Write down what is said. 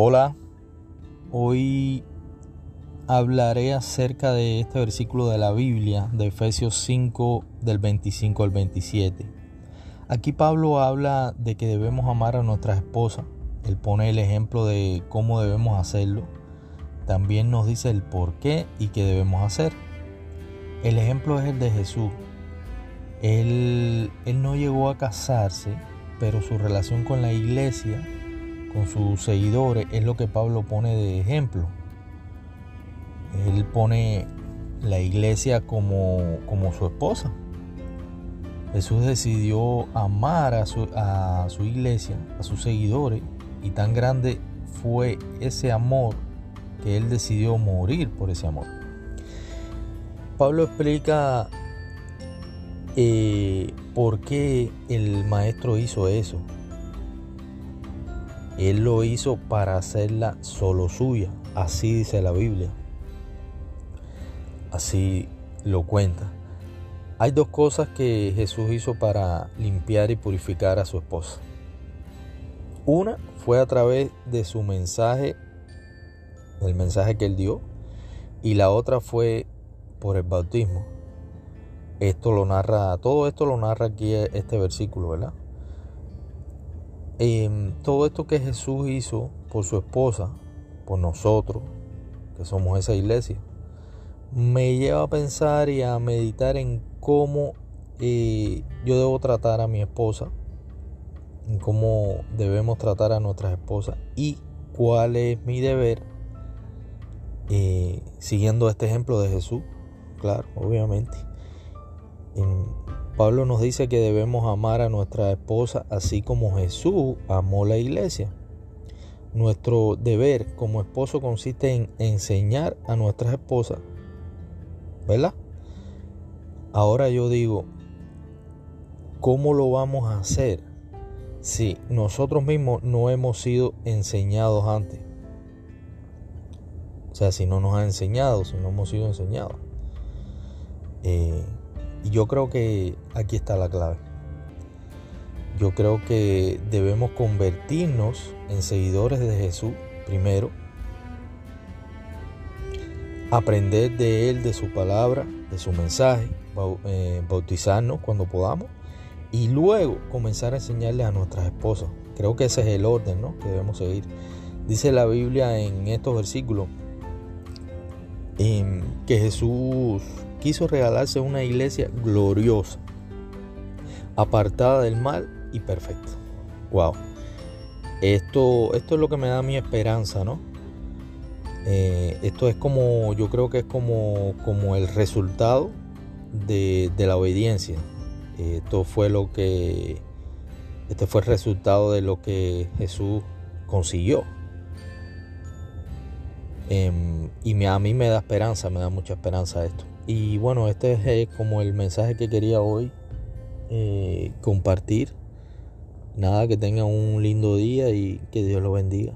Hola, hoy hablaré acerca de este versículo de la Biblia, de Efesios 5, del 25 al 27. Aquí Pablo habla de que debemos amar a nuestras esposas. Él pone el ejemplo de cómo debemos hacerlo. También nos dice el por qué y qué debemos hacer. El ejemplo es el de Jesús. Él, él no llegó a casarse, pero su relación con la iglesia con sus seguidores es lo que Pablo pone de ejemplo. Él pone la iglesia como, como su esposa. Jesús decidió amar a su, a su iglesia, a sus seguidores, y tan grande fue ese amor que él decidió morir por ese amor. Pablo explica eh, por qué el maestro hizo eso. Él lo hizo para hacerla solo suya. Así dice la Biblia. Así lo cuenta. Hay dos cosas que Jesús hizo para limpiar y purificar a su esposa. Una fue a través de su mensaje, el mensaje que él dio, y la otra fue por el bautismo. Esto lo narra, todo esto lo narra aquí este versículo, ¿verdad? Em, todo esto que Jesús hizo por su esposa, por nosotros, que somos esa iglesia, me lleva a pensar y a meditar en cómo eh, yo debo tratar a mi esposa, en cómo debemos tratar a nuestras esposas y cuál es mi deber eh, siguiendo este ejemplo de Jesús, claro, obviamente. Pablo nos dice que debemos amar a nuestra esposa así como Jesús amó la iglesia. Nuestro deber como esposo consiste en enseñar a nuestras esposas, ¿verdad? Ahora yo digo, ¿cómo lo vamos a hacer si nosotros mismos no hemos sido enseñados antes? O sea, si no nos han enseñado, si no hemos sido enseñados. Eh, y yo creo que aquí está la clave. Yo creo que debemos convertirnos en seguidores de Jesús primero, aprender de Él, de su palabra, de su mensaje, eh, bautizarnos cuando podamos y luego comenzar a enseñarle a nuestras esposas. Creo que ese es el orden ¿no? que debemos seguir. Dice la Biblia en estos versículos que Jesús quiso regalarse una iglesia gloriosa, apartada del mal y perfecta. Wow. Esto, esto es lo que me da mi esperanza, ¿no? Eh, esto es como, yo creo que es como, como el resultado de, la obediencia. Esto fue lo que, este fue el resultado de lo que Jesús consiguió. Em, y a mí me da esperanza, me da mucha esperanza esto. Y bueno, este es como el mensaje que quería hoy eh, compartir. Nada, que tengan un lindo día y que Dios lo bendiga.